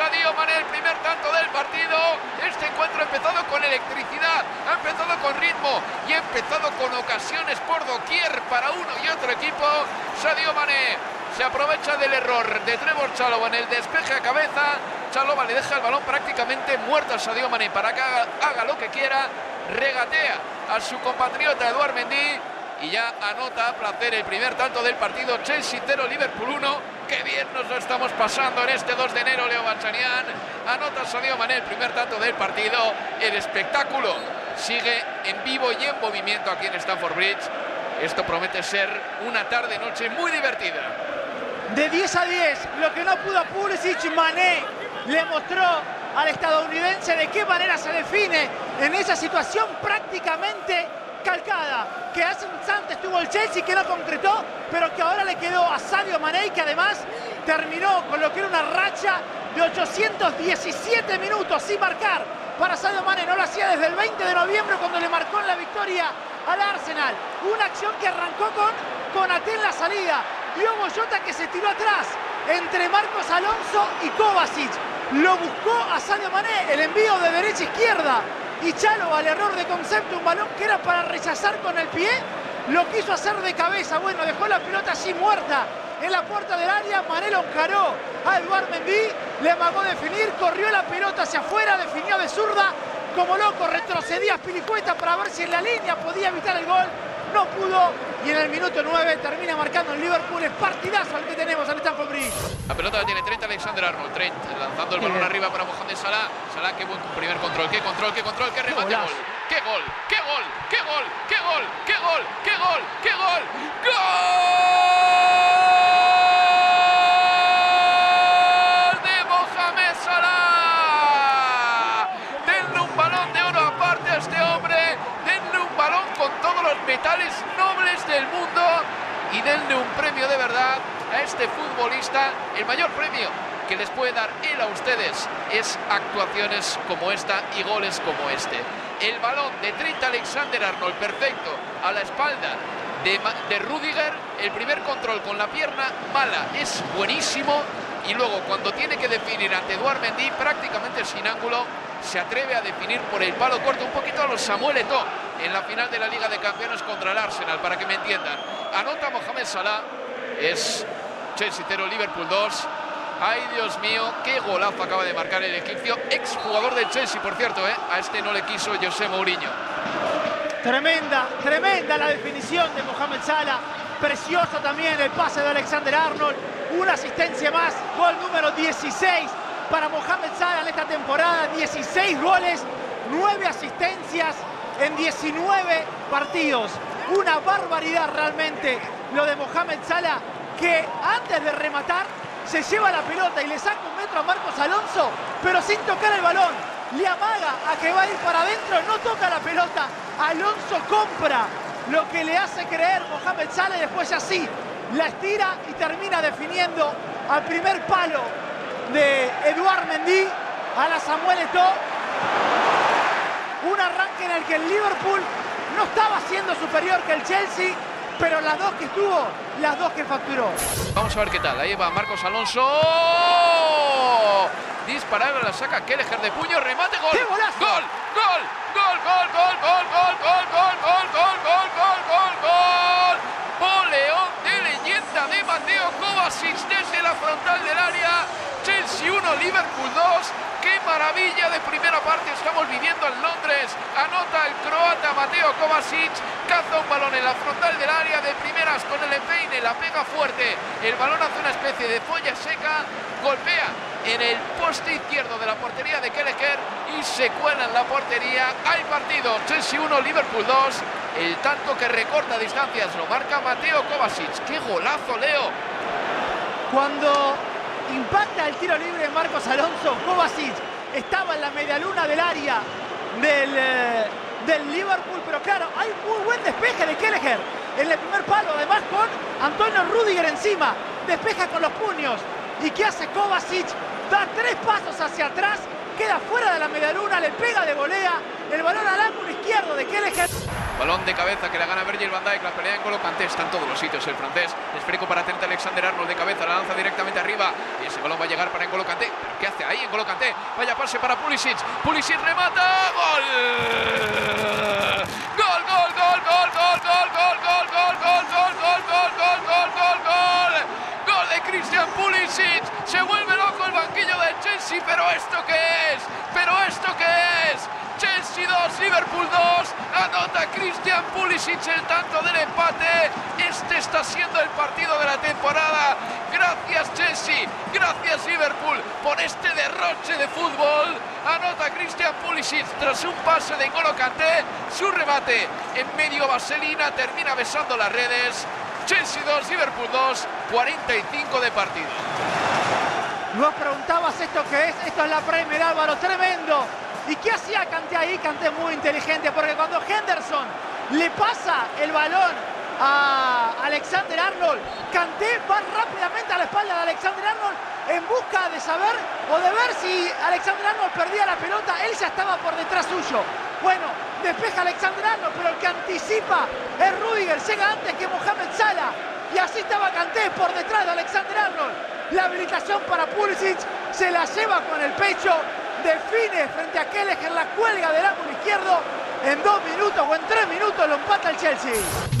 Sadio Mané el primer tanto del partido. Este encuentro ha empezado con electricidad, ha empezado con ritmo y ha empezado con ocasiones por doquier para uno y otro equipo. Sadio Mané se aprovecha del error de Trevor Chalobah en el despeje a cabeza. Chalobah le deja el balón prácticamente muerto a Sadio Mané para que haga, lo que quiera. Regatea a su compatriota Eduard Mendy y ya anota a placer el primer tanto del partido. Chelsea 0, Liverpool 1. Qué bien nos lo estamos pasando en este 2 de enero, Leo Bachanian. Anota Sadio Mané el primer tanto del partido. El espectáculo sigue en vivo y en movimiento aquí en Stamford Bridge. Esto promete ser una tarde-noche muy divertida. De 10 a 10, lo que no pudo Pulisic, Mané le mostró al estadounidense de qué manera se define en esa situación prácticamente calcada, que hace un instante estuvo el Chelsea que no concretó, pero que ahora le quedó a Sadio Mané que además terminó con lo que era una racha de 817 minutos sin marcar para Sadio Mané. No lo hacía desde el 20 de noviembre cuando le marcó en la victoria al Arsenal. Una acción que arrancó con Konaté en la salida. Diogo Jota que se tiró atrás entre Marcos Alonso y Kovacic. Lo buscó a Sadio Mané, el envío de derecha a izquierda y Chalo al error de concepto, un balón que era para rechazar con el pie, lo quiso hacer de cabeza, bueno, dejó la pelota así muerta en la puerta del área, Manelo encaró a Eduard Mendy, le amagó definir, corrió la pelota hacia afuera, definió de zurda, como loco, retrocedía Pilicueta para ver si en la línea podía evitar el gol, no pudo y en el minuto 9 termina marcando el Liverpool. Es partidazo el que tenemos al Stamford Bridge. La pelota la tiene Trent Alexander Arnold. Trent lanzando el balón arriba para Mohamed Salah. Salah, qué buen primer control. Qué control, qué control, qué remate. Gol. Qué gol, qué gol, qué gol, qué gol, qué gol, qué gol, qué gol. ¡Gol! De Mohamed Salah. Denle un balón de oro aparte a este hombre. Denle un balón con metales nobles del mundo y denle un premio de verdad a este futbolista, el mayor premio que les puede dar él a ustedes es actuaciones como esta y goles como este. El balón de Trent Alexander Arnold, perfecto, a la espalda de, de Rudiger, el primer control con la pierna mala, es buenísimo. Y luego cuando tiene que definir ante Eduard Mendy prácticamente sin ángulo se atreve a definir por el palo corto un poquito a los Samuel Eto'o en la final de la Liga de Campeones contra el Arsenal, para que me entiendan. Anota Mohamed Salah, es Chelsea 0, Liverpool 2. Ay, Dios mío, qué golazo acaba de marcar el egipcio, exjugador del Chelsea, por cierto, ¿eh? a este no le quiso José Mourinho. Tremenda, tremenda la definición de Mohamed Salah. Precioso también el pase de Alexander Arnold. Una asistencia más, gol número 16 para Mohamed Salah en esta temporada. 16 goles, 9 asistencias en 19 partidos. Una barbaridad realmente lo de Mohamed Salah, que antes de rematar se lleva la pelota y le saca un metro a Marcos Alonso, pero sin tocar el balón. Le amaga a que va a ir para adentro, no toca la pelota. Alonso compra lo que le hace creer Mohamed Salah y después así la estira y termina definiendo al primer palo de Eduard Mendy a la Samuel Eto'o. Un arranque en el que el Liverpool no estaba siendo superior que el Chelsea, pero las dos que tuvo, las dos que facturó. Vamos a ver qué tal. Ahí va Marcos Alonso. Disparar, la saca Kelleher de puño, remate, gol. ¡Qué golazo! Gol, gol, gol, gol, gol, gol, gol, gol, gol, gol, gol, gol, gol, gol, gol. Boleón de leyenda de Mateo Kovacic desde la frontal del área. Chelsea 1, Liverpool 2. ¡Qué maravilla de primera parte estamos viviendo en Londres! Anota el croata Mateo Kovacic, caza un balón en la frontal del área de primeras con el empeine, la pega fuerte, el balón hace una especie de folla seca, golpea en el poste izquierdo de la portería de Kelleher y se cuela en la portería. Hay partido, Chelsea 1, Liverpool 2. El tanto que recorta distancias lo marca Mateo Kovacic. ¡Qué golazo, Leo! Cuando impacta el tiro libre Marcos Alonso, Kovacic estaba en la medialuna del área del, eh, del Liverpool, pero claro, hay muy buen despeje de Kelleher en el primer palo, además con Antonio Rudiger encima, despeja con los puños. ¿Y qué hace Kovacic? Da tres pasos hacia atrás, queda fuera de la medialuna, le pega de volea, el balón al ángulo izquierdo de Kelleher. Balón de cabeza que la gana Virgil van Dijk, la pelea en Golo Kanté, está en todos los sitios el francés. Esférico para Trent Alexander-Arnold de cabeza, la lanza directamente y ese balón va a llegar para N'Golo Kanté. ¿Pero qué hace ahí N'Golo Kanté? Vaya pase para Pulisic, Pulisic remata, gol. Gol, gol, gol, gol, gol, gol, gol, gol, gol, gol, gol, gol, gol, gol, gol, gol, gol. Gol de Christian Pulisic. Se vuelve loco el banquillo del Chelsea, pero ¿esto qué es? ¿Pero esto qué es? Chelsea 2, Liverpool 2. Anota Christian Pulisic el tanto del empate. Este está siendo el partido de la. Chelsea, gracias Liverpool por este derroche de fútbol. Anota Christian Pulisic tras un pase de Kanté. Su remate en medio vaselina termina besando las redes. Chelsea 2, Liverpool 2, 45 de partido. Nos preguntabas esto qué es, esto es la Premier Álvaro, tremendo. ¿Y qué hacía Kanté ahí? Kanté muy inteligente, porque cuando Henderson le pasa el balón a Alexander Arnold, Kanté va rápidamente a la espalda de Alexander Arnold en busca de saber o de ver si Alexander Arnold perdía la pelota, él ya estaba por detrás suyo. Bueno, despeja Alexander Arnold, pero el que anticipa es Rudiger, llega antes que Mohamed Salah. Y así estaba Kanté por detrás de Alexander Arnold. La habilitación para Pulisic se la lleva con el pecho define frente a Kelleher la cuelga del ángulo izquierdo. En dos minutos o en tres minutos lo empata el Chelsea.